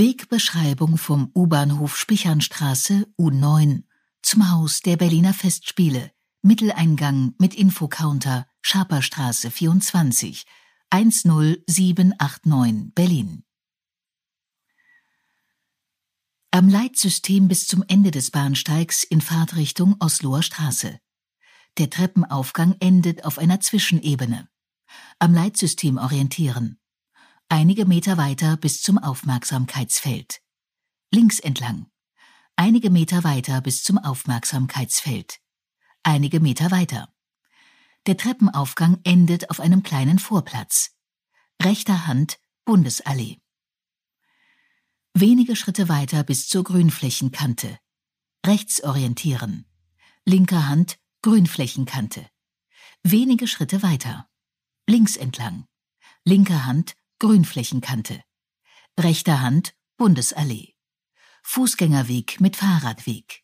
Wegbeschreibung vom U-Bahnhof Spichernstraße U9 zum Haus der Berliner Festspiele, Mitteleingang mit Infocounter, Schaperstraße 24, 10789 Berlin. Am Leitsystem bis zum Ende des Bahnsteigs in Fahrtrichtung Osloer Straße. Der Treppenaufgang endet auf einer Zwischenebene. Am Leitsystem orientieren. Einige Meter weiter bis zum Aufmerksamkeitsfeld. Links entlang. Einige Meter weiter bis zum Aufmerksamkeitsfeld. Einige Meter weiter. Der Treppenaufgang endet auf einem kleinen Vorplatz. Rechter Hand Bundesallee. Wenige Schritte weiter bis zur Grünflächenkante. Rechts orientieren. Linker Hand Grünflächenkante. Wenige Schritte weiter. Links entlang. Linker Hand Grünflächenkante. Rechter Hand Bundesallee. Fußgängerweg mit Fahrradweg.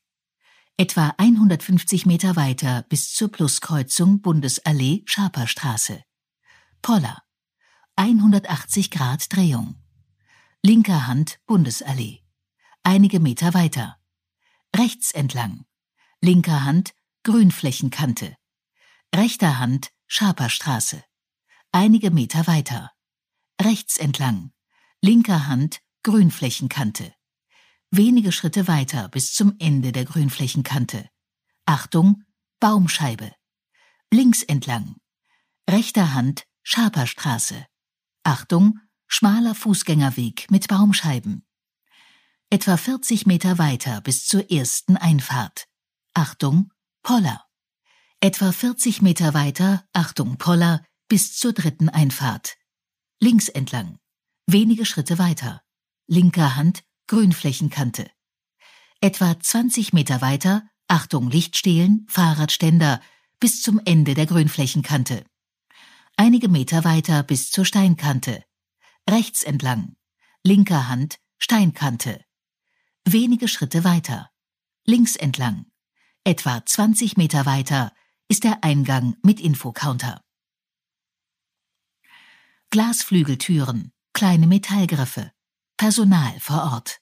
Etwa 150 Meter weiter bis zur Pluskreuzung Bundesallee Schaperstraße. Poller. 180 Grad Drehung. Linker Hand Bundesallee. Einige Meter weiter. Rechts entlang. Linker Hand Grünflächenkante. Rechter Hand Schaperstraße. Einige Meter weiter. Rechts entlang. Linker Hand Grünflächenkante. Wenige Schritte weiter bis zum Ende der Grünflächenkante. Achtung, Baumscheibe. Links entlang. Rechter Hand Schaperstraße. Achtung, schmaler Fußgängerweg mit Baumscheiben. Etwa 40 Meter weiter bis zur ersten Einfahrt. Achtung, Poller. Etwa 40 Meter weiter, Achtung, Poller, bis zur dritten Einfahrt. Links entlang. Wenige Schritte weiter. Linker Hand, Grünflächenkante. Etwa 20 Meter weiter, Achtung, Lichtstehlen, Fahrradständer, bis zum Ende der Grünflächenkante. Einige Meter weiter bis zur Steinkante rechts entlang, linker Hand Steinkante. Wenige Schritte weiter, links entlang, etwa 20 Meter weiter ist der Eingang mit Infocounter. Glasflügeltüren, kleine Metallgriffe, Personal vor Ort.